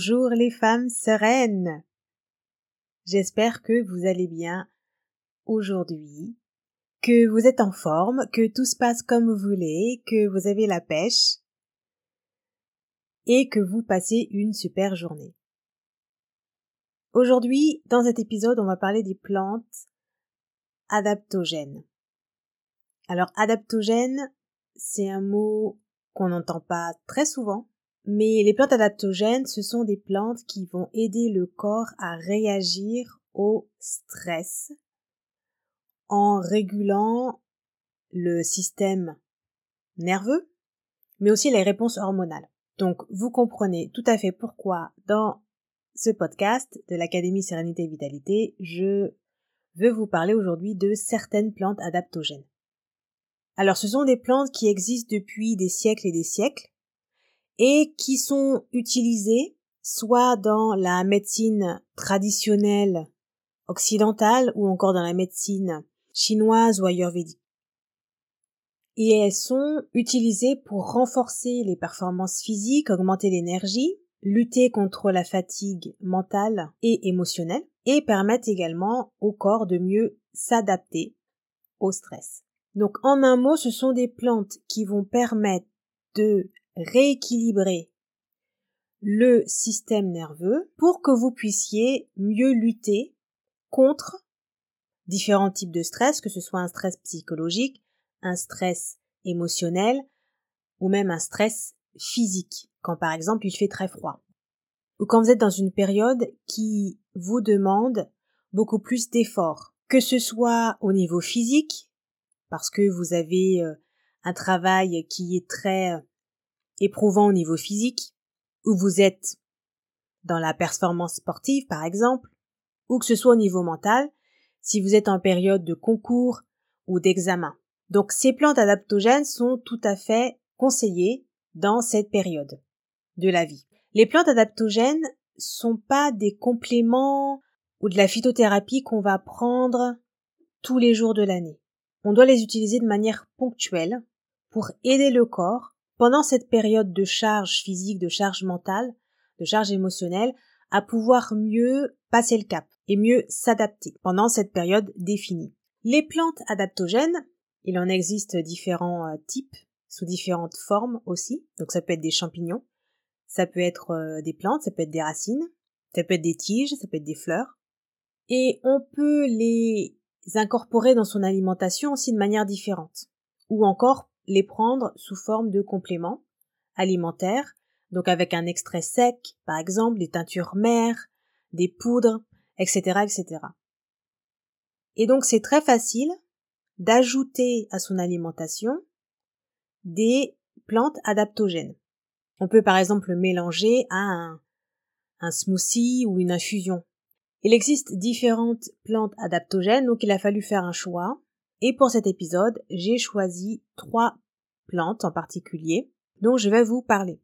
Bonjour les femmes sereines. J'espère que vous allez bien aujourd'hui, que vous êtes en forme, que tout se passe comme vous voulez, que vous avez la pêche et que vous passez une super journée. Aujourd'hui, dans cet épisode, on va parler des plantes adaptogènes. Alors, adaptogène, c'est un mot qu'on n'entend pas très souvent, mais les plantes adaptogènes, ce sont des plantes qui vont aider le corps à réagir au stress en régulant le système nerveux, mais aussi les réponses hormonales. Donc, vous comprenez tout à fait pourquoi dans ce podcast de l'Académie Sérénité et Vitalité, je veux vous parler aujourd'hui de certaines plantes adaptogènes. Alors, ce sont des plantes qui existent depuis des siècles et des siècles et qui sont utilisées soit dans la médecine traditionnelle occidentale ou encore dans la médecine chinoise ou ayurvédique et elles sont utilisées pour renforcer les performances physiques, augmenter l'énergie, lutter contre la fatigue mentale et émotionnelle et permettent également au corps de mieux s'adapter au stress. Donc en un mot, ce sont des plantes qui vont permettre de rééquilibrer le système nerveux pour que vous puissiez mieux lutter contre différents types de stress, que ce soit un stress psychologique, un stress émotionnel ou même un stress physique, quand par exemple il fait très froid. Ou quand vous êtes dans une période qui vous demande beaucoup plus d'efforts, que ce soit au niveau physique, parce que vous avez euh, un travail qui est très euh, éprouvant au niveau physique, ou vous êtes dans la performance sportive par exemple, ou que ce soit au niveau mental, si vous êtes en période de concours ou d'examen. Donc ces plantes adaptogènes sont tout à fait conseillées dans cette période de la vie. Les plantes adaptogènes sont pas des compléments ou de la phytothérapie qu'on va prendre tous les jours de l'année. On doit les utiliser de manière ponctuelle pour aider le corps pendant cette période de charge physique, de charge mentale, de charge émotionnelle, à pouvoir mieux passer le cap et mieux s'adapter pendant cette période définie. Les plantes adaptogènes il en existe différents euh, types, sous différentes formes aussi. Donc ça peut être des champignons, ça peut être euh, des plantes, ça peut être des racines, ça peut être des tiges, ça peut être des fleurs. Et on peut les incorporer dans son alimentation aussi de manière différente. Ou encore les prendre sous forme de compléments alimentaires, donc avec un extrait sec, par exemple, des teintures mères, des poudres, etc., etc. Et donc c'est très facile d'ajouter à son alimentation des plantes adaptogènes. On peut par exemple mélanger à un, un smoothie ou une infusion. Il existe différentes plantes adaptogènes, donc il a fallu faire un choix. Et pour cet épisode, j'ai choisi trois plantes en particulier dont je vais vous parler.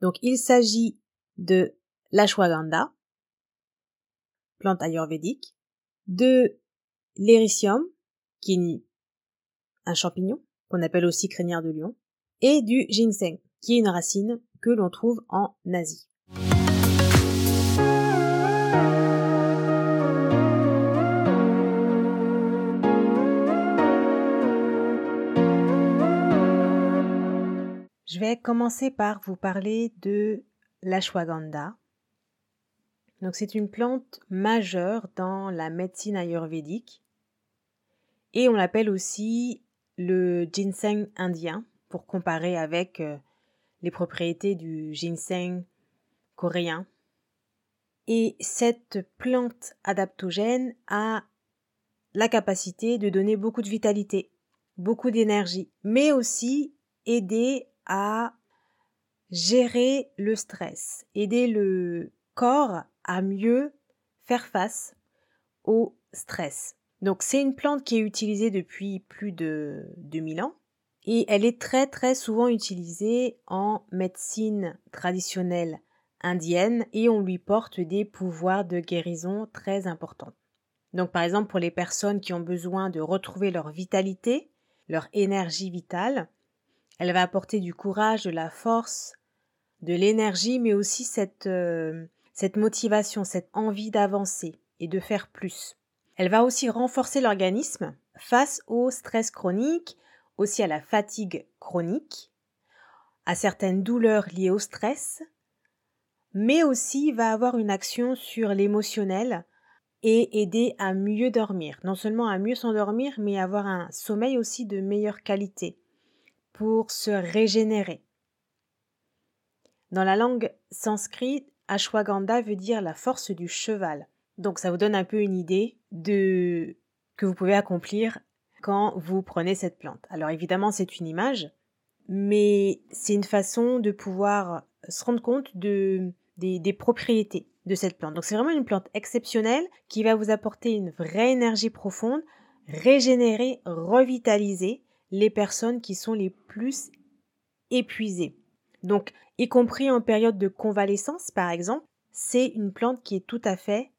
Donc il s'agit de l'ashwagandha, plante ayurvédique, de l'éricium, qui est un champignon, qu'on appelle aussi crinière de lion, et du ginseng, qui est une racine que l'on trouve en Asie. Je vais commencer par vous parler de l'ashwagandha. Donc c'est une plante majeure dans la médecine ayurvédique et on l'appelle aussi le ginseng indien pour comparer avec euh, les propriétés du ginseng coréen. Et cette plante adaptogène a la capacité de donner beaucoup de vitalité, beaucoup d'énergie, mais aussi aider à gérer le stress, aider le corps à mieux faire face au stress. Donc c'est une plante qui est utilisée depuis plus de 2000 ans et elle est très très souvent utilisée en médecine traditionnelle indienne et on lui porte des pouvoirs de guérison très importants. Donc par exemple pour les personnes qui ont besoin de retrouver leur vitalité, leur énergie vitale, elle va apporter du courage, de la force, de l'énergie, mais aussi cette, euh, cette motivation, cette envie d'avancer et de faire plus. Elle va aussi renforcer l'organisme face au stress chronique, aussi à la fatigue chronique, à certaines douleurs liées au stress, mais aussi va avoir une action sur l'émotionnel et aider à mieux dormir. Non seulement à mieux s'endormir, mais avoir un sommeil aussi de meilleure qualité pour se régénérer. Dans la langue sanskrit, ashwagandha veut dire la force du cheval. Donc ça vous donne un peu une idée de que vous pouvez accomplir quand vous prenez cette plante. Alors évidemment, c'est une image, mais c'est une façon de pouvoir se rendre compte de, des, des propriétés de cette plante. Donc c'est vraiment une plante exceptionnelle qui va vous apporter une vraie énergie profonde, régénérer, revitaliser les personnes qui sont les plus épuisées. Donc, y compris en période de convalescence, par exemple, c'est une plante qui est tout à fait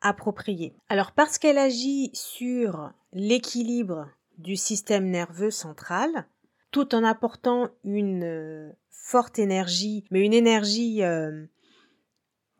appropriée. Alors, parce qu'elle agit sur l'équilibre du système nerveux central, tout en apportant une euh, forte énergie, mais une énergie euh,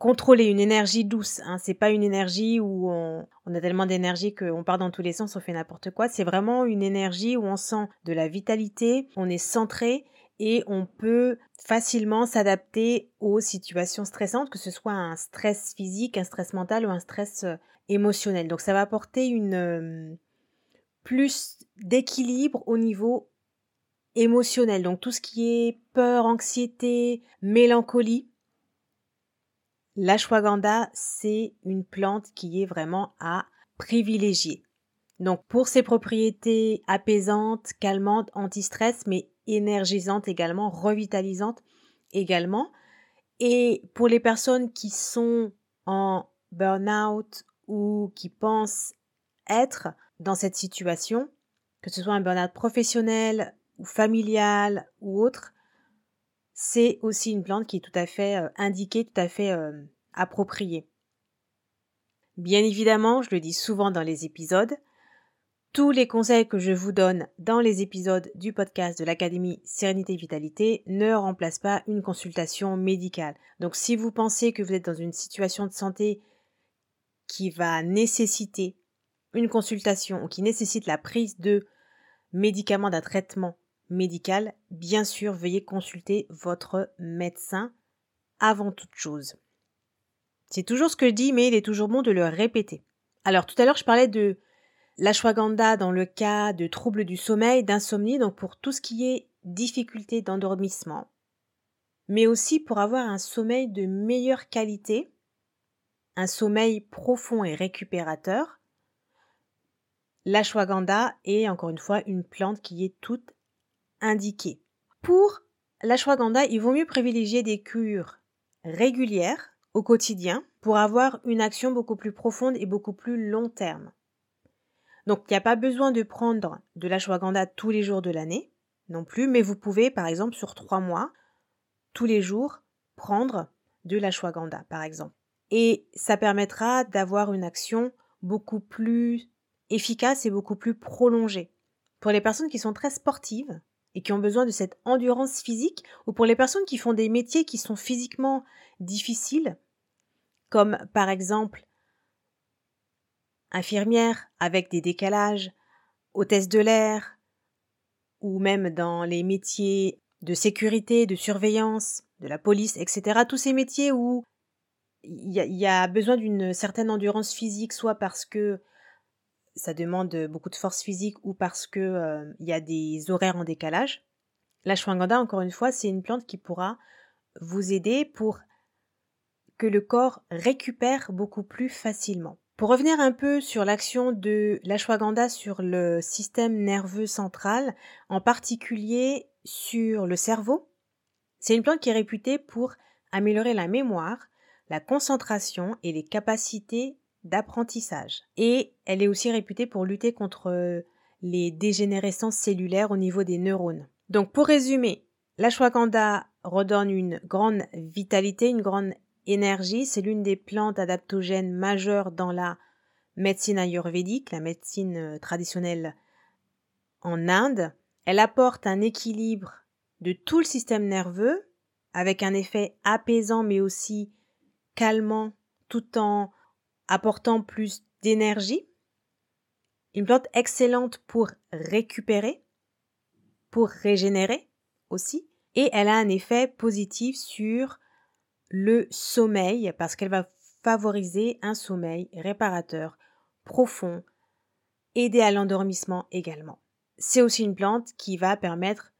contrôler une énergie douce. Hein. C'est pas une énergie où on, a tellement d'énergie qu'on part dans tous les sens, on fait n'importe quoi. C'est vraiment une énergie où on sent de la vitalité, on est centré et on peut facilement s'adapter aux situations stressantes, que ce soit un stress physique, un stress mental ou un stress euh, émotionnel. Donc ça va apporter une euh, plus d'équilibre au niveau émotionnel. Donc tout ce qui est peur, anxiété, mélancolie, L'ashwagandha, c'est une plante qui est vraiment à privilégier. Donc pour ses propriétés apaisantes, calmantes, anti-stress, mais énergisantes également, revitalisantes également. Et pour les personnes qui sont en burn-out ou qui pensent être dans cette situation, que ce soit un burn-out professionnel ou familial ou autre, c'est aussi une plante qui est tout à fait euh, indiquée, tout à fait euh, appropriée. Bien évidemment, je le dis souvent dans les épisodes, tous les conseils que je vous donne dans les épisodes du podcast de l'Académie Sérénité Vitalité ne remplacent pas une consultation médicale. Donc si vous pensez que vous êtes dans une situation de santé qui va nécessiter une consultation ou qui nécessite la prise de médicaments d'un traitement médical, bien sûr, veuillez consulter votre médecin avant toute chose. C'est toujours ce que je dis, mais il est toujours bon de le répéter. Alors, tout à l'heure, je parlais de l'ashwagandha dans le cas de troubles du sommeil, d'insomnie, donc pour tout ce qui est difficulté d'endormissement, mais aussi pour avoir un sommeil de meilleure qualité, un sommeil profond et récupérateur. L'ashwagandha est encore une fois une plante qui est toute Pour l'ashwagandha, il vaut mieux privilégier des cures régulières au quotidien pour avoir une action beaucoup plus profonde et beaucoup plus long terme. Donc, il n'y a pas besoin de prendre de l'ashwagandha tous les jours de l'année non plus, mais vous pouvez, par exemple, sur trois mois, tous les jours, prendre de l'ashwagandha, par exemple. Et ça permettra d'avoir une action beaucoup plus efficace et beaucoup plus prolongée. Pour les personnes qui sont très sportives, et qui ont besoin de cette endurance physique, ou pour les personnes qui font des métiers qui sont physiquement difficiles, comme par exemple infirmière avec des décalages, hôtesse de l'air, ou même dans les métiers de sécurité, de surveillance, de la police, etc. Tous ces métiers où il y, a besoin d'une certaine endurance physique, soit parce que ça demande beaucoup de force physique ou parce que euh, il y a des horaires en décalage. La L'ashwagandha, encore une fois, c'est une plante qui pourra vous aider pour que le corps récupère beaucoup plus facilement. Pour revenir un peu sur l'action de l'ashwagandha sur le système nerveux central, en particulier sur le cerveau, C'est une plante qui est réputée pour améliorer la mémoire, la concentration et les capacités d'apprentissage. Et elle est aussi réputée pour lutter contre les dégénérescences cellulaires au niveau des neurones. Donc pour résumer, l'ashwagandha redonne une grande vitalité, une grande énergie. C'est l'une des plantes adaptogènes majeures dans la médecine ayurvédique, la médecine euh, traditionnelle en Inde. Elle apporte un équilibre de tout le système nerveux avec un effet apaisant mais aussi calmant tout en apportant plus d'énergie. Une plante excellente pour récupérer, pour régénérer aussi. Et elle a un effet positif sur le sommeil parce qu'elle va favoriser un sommeil réparateur, profond, aider à l'endormissement également. C'est aussi une plante qui va permettre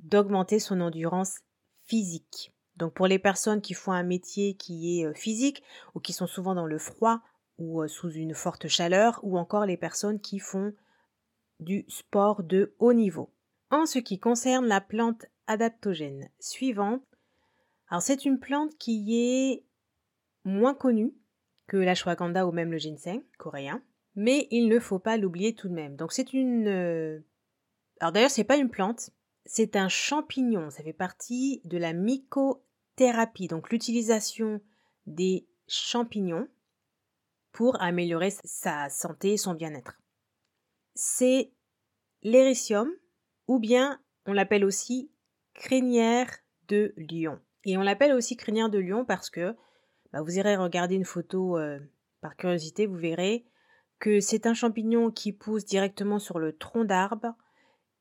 d'augmenter son endurance physique. Donc pour les personnes qui font un métier qui est physique ou qui sont souvent dans le froid ou sous une forte chaleur ou encore les personnes qui font du sport de haut niveau. En ce qui concerne la plante adaptogène suivante, alors c'est une plante qui est moins connue que l'ashwagandha ou même le ginseng coréen, mais il ne faut pas l'oublier tout de même. Donc c'est une alors d'ailleurs c'est pas une plante, c'est un champignon, ça fait partie de la donc l'utilisation des champignons pour améliorer sa santé et son bien-être. C'est l'éricium ou bien on l'appelle aussi crinière de lion. Et on l'appelle aussi crinière de lion parce que bah, vous irez regarder une photo euh, par curiosité, vous verrez que c'est un champignon qui pousse directement sur le tronc d'arbre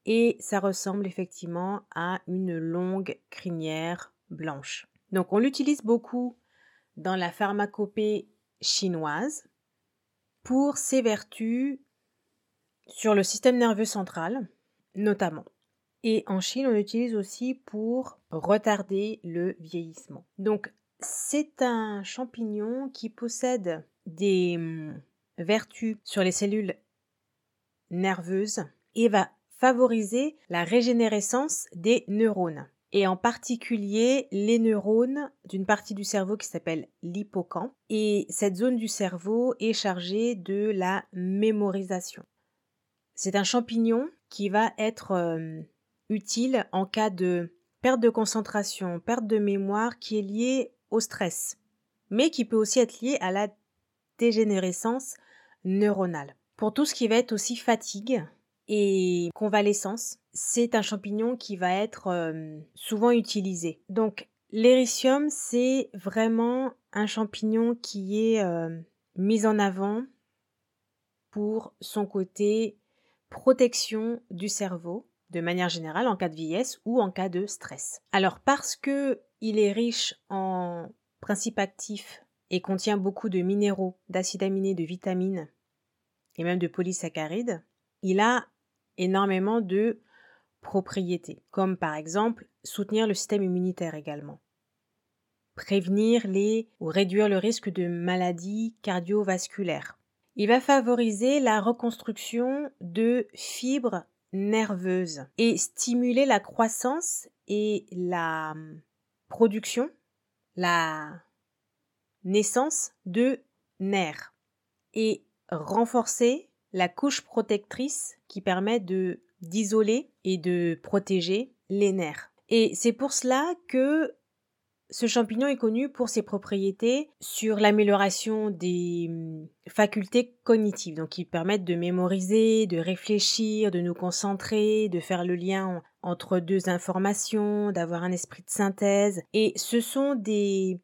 et ça ressemble effectivement à une longue crinière blanche. Donc on l'utilise beaucoup dans la pharmacopée chinoise pour ses vertus sur le système nerveux central notamment. Et en Chine, on l'utilise aussi pour retarder le vieillissement. Donc c'est un champignon qui possède des hum, vertus sur les cellules nerveuses et va favoriser la régénérescence des neurones et en particulier les neurones d'une partie du cerveau qui s'appelle l'hippocampe. Et cette zone du cerveau est chargée de la mémorisation. C'est un champignon qui va être euh, utile en cas de perte de concentration, perte de mémoire qui est liée au stress, mais qui peut aussi être liée à la dégénérescence neuronale. Pour tout ce qui va être aussi fatigue, et convalescence. C'est un champignon qui va être euh, souvent utilisé. Donc l'éricium, c'est vraiment un champignon qui est euh, mis en avant pour son côté protection du cerveau de manière générale en cas de vieillesse ou en cas de stress. Alors parce que il est riche en principes actifs et contient beaucoup de minéraux, d'acides aminés, de vitamines et même de polysaccharides, il a énormément de propriétés, comme par exemple soutenir le système immunitaire également, prévenir les ou réduire le risque de maladies cardiovasculaires. Il va favoriser la reconstruction de fibres nerveuses et stimuler la croissance et la production, la naissance de nerfs et renforcer la couche protectrice qui permet de d'isoler et de protéger les nerfs. Et c'est pour cela que ce champignon est connu pour ses propriétés sur l'amélioration des hum, facultés cognitives, donc qui permettent de mémoriser, de réfléchir, de nous concentrer, de faire le lien entre deux informations, d'avoir un esprit de synthèse. Et ce sont des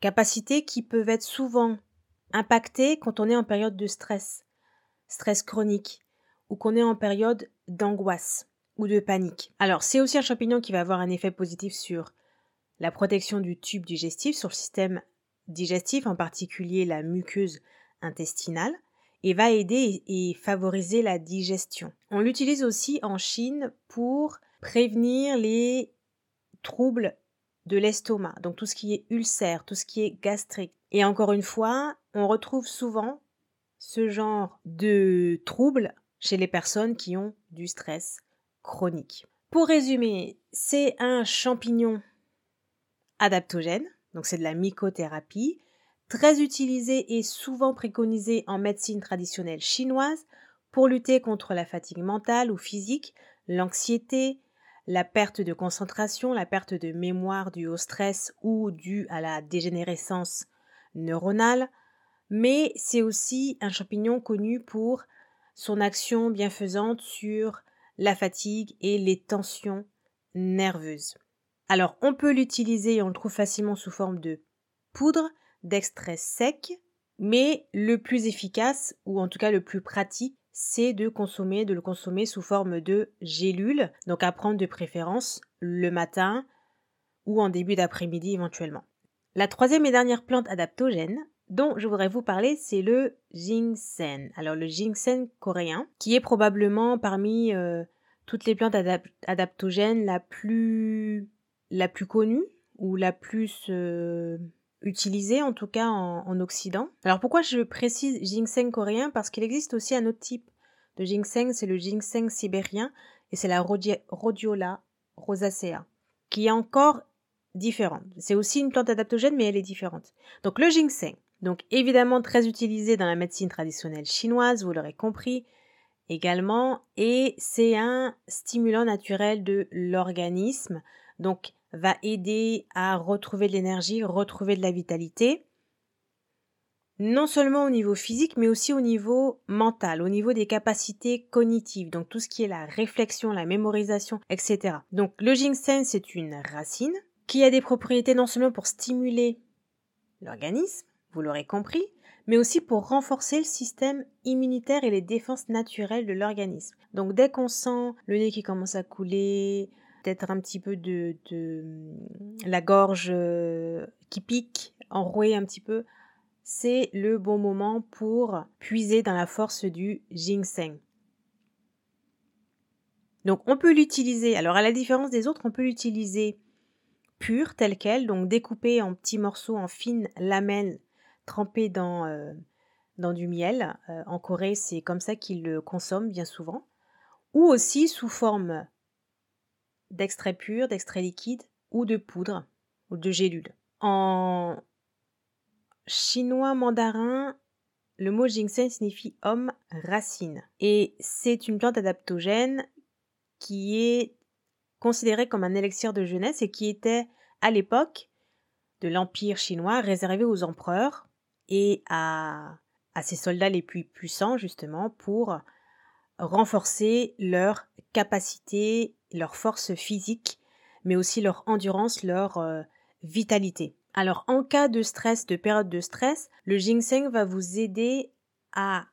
capacités qui peuvent être souvent impacté quand on est en période de stress, stress chronique, ou qu'on est en période d'angoisse ou de panique. Alors c'est aussi un champignon qui va avoir un effet positif sur la protection du tube digestif, sur le système digestif, en particulier la muqueuse intestinale, et va aider et favoriser la digestion. On l'utilise aussi en Chine pour prévenir les troubles de l'estomac, donc tout ce qui est ulcère, tout ce qui est gastrique. Et encore une fois, on retrouve souvent ce genre de troubles chez les personnes qui ont du stress chronique. Pour résumer, c'est un champignon adaptogène, donc c'est de la mycothérapie, très utilisé et souvent préconisé en médecine traditionnelle chinoise pour lutter contre la fatigue mentale ou physique, l'anxiété, la perte de concentration, la perte de mémoire due au stress ou due à la dégénérescence neuronale, mais c'est aussi un champignon connu pour son action bienfaisante sur la fatigue et les tensions nerveuses. Alors on peut l'utiliser, on le trouve facilement sous forme de poudre, d'extrait sec, mais le plus efficace, ou en tout cas le plus pratique, c'est de consommer, de le consommer sous forme de gélule, donc à prendre de préférence le matin ou en début d'après-midi éventuellement. La troisième et dernière plante adaptogène dont je voudrais vous parler, c'est le ginseng. Alors le ginseng coréen, qui est probablement parmi euh, toutes les plantes adaptogènes la plus connue ou la plus euh, utilisée en tout cas en, Occident. Alors pourquoi je précise ginseng coréen? Parce qu'il existe aussi un autre type de ginseng, c'est le ginseng sibérien et c'est la Rhodiola rosacea, qui est encore différente. C'est aussi une plante adaptogène mais elle est différente. Donc le ginseng, donc évidemment très utilisé dans la médecine traditionnelle chinoise, vous l'aurez compris également, et c'est un stimulant naturel de l'organisme, donc va aider à retrouver de l'énergie, retrouver de la vitalité, non seulement au niveau physique, mais aussi au niveau mental, au niveau des capacités cognitives, donc tout ce qui est la réflexion, la mémorisation, etc. Donc le ginseng, c'est une racine qui a des propriétés non seulement pour stimuler l'organisme, vous l'aurez compris, mais aussi pour renforcer le système immunitaire et les défenses naturelles de l'organisme. Donc dès qu'on sent le nez qui commence à couler, peut-être un petit peu de, la gorge euh, qui pique, enrouée un petit peu, c'est le bon moment pour puiser dans la force du ginseng. Donc on peut l'utiliser, alors à la différence des autres, on peut l'utiliser pur tel quel, donc découpé en petits morceaux, en fines lamelles, trempées dans, euh, du miel. Euh, en Corée, c'est comme ça qu'ils le consomment bien souvent. Ou aussi sous forme d'extrait pur, d'extrait liquide ou de poudre ou de gélule. En chinois mandarin, le mot ginseng signifie homme racine et c'est une plante adaptogène qui est considérée comme un élixir de jeunesse et qui était à l'époque de l'empire chinois réservé aux empereurs et à, à ses soldats les plus puissants justement pour renforcer leur capacité, leur force physique, mais aussi leur endurance, leur euh, vitalité. Alors en cas de stress, de période de stress, le ginseng va vous aider à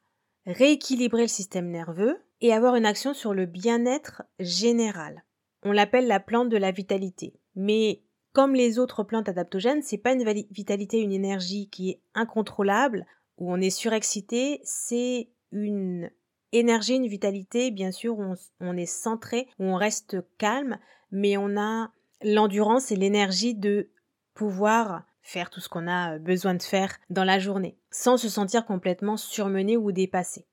rééquilibrer le système nerveux et avoir une action sur le bien-être général. On l'appelle la plante de la vitalité. Mais comme les autres plantes adaptogènes, c'est pas une vitalité, une énergie qui est incontrôlable, où on est surexcité, c'est une énergie, une vitalité, bien sûr, où on, est centré, où on reste calme, mais on a l'endurance et l'énergie de pouvoir faire tout ce qu'on a besoin de faire dans la journée, sans se sentir complètement surmené ou dépassé.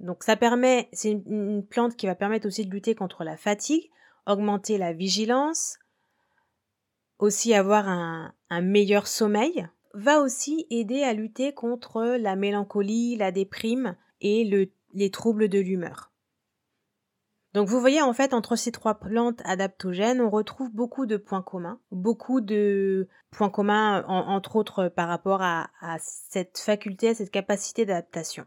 Donc ça permet, c'est une, plante qui va permettre aussi de lutter contre la fatigue, augmenter la vigilance, aussi avoir un meilleur sommeil, va aussi aider à lutter contre la mélancolie, la déprime et le les troubles de l'humeur. Donc vous voyez en fait entre ces trois plantes adaptogènes, on retrouve beaucoup de points communs, beaucoup de points communs entre autres par rapport à, cette faculté, à cette capacité d'adaptation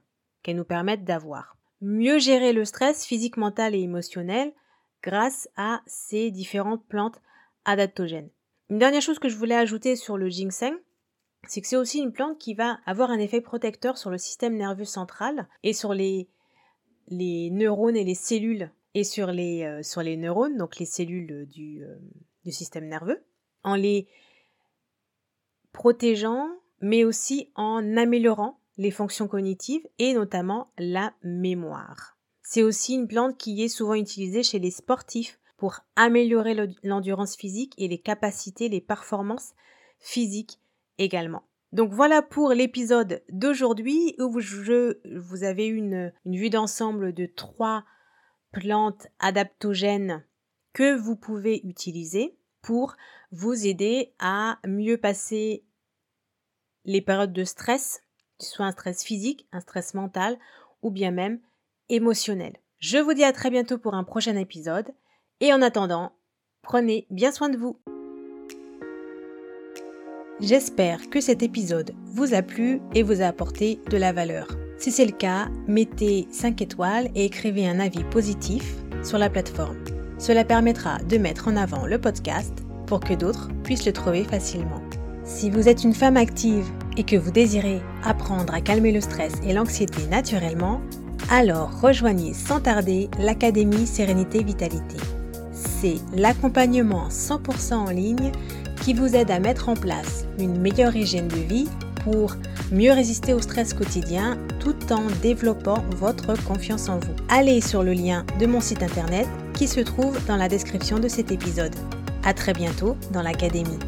nous permettent d'avoir. Mieux gérer le stress physique, mental et émotionnel grâce à ces différentes plantes adaptogènes. Une dernière chose que je voulais ajouter sur le ginseng, c'est que c'est aussi une plante qui va avoir un effet protecteur sur le système nerveux central et sur les les neurones et les cellules et sur les, euh, sur les neurones, donc les cellules du, euh, du système nerveux, en les protégeant, mais aussi en améliorant les fonctions cognitives et notamment la mémoire. C'est aussi une plante qui est souvent utilisée chez les sportifs pour améliorer l'endurance physique et les capacités, les performances physiques également. Donc voilà pour l'épisode d'aujourd'hui où je, vous avez une, une vue d'ensemble de trois plantes adaptogènes que vous pouvez utiliser pour vous aider à mieux passer les périodes de stress, soit un stress physique, un stress mental ou bien même émotionnel. Je vous dis à très bientôt pour un prochain épisode et en attendant, prenez bien soin de vous. J'espère que cet épisode vous a plu et vous a apporté de la valeur. Si c'est le cas, mettez 5 étoiles et écrivez un avis positif sur la plateforme. Cela permettra de mettre en avant le podcast pour que d'autres puissent le trouver facilement. Si vous êtes une femme active et que vous désirez apprendre à calmer le stress et l'anxiété naturellement, alors rejoignez sans tarder l'Académie Sérénité Vitalité. C'est l'accompagnement 100% en ligne qui vous aide à mettre en place une meilleure hygiène de vie pour mieux résister au stress quotidien tout en développant votre confiance en vous. Allez sur le lien de mon site internet qui se trouve dans la description de cet épisode. À très bientôt dans l'académie.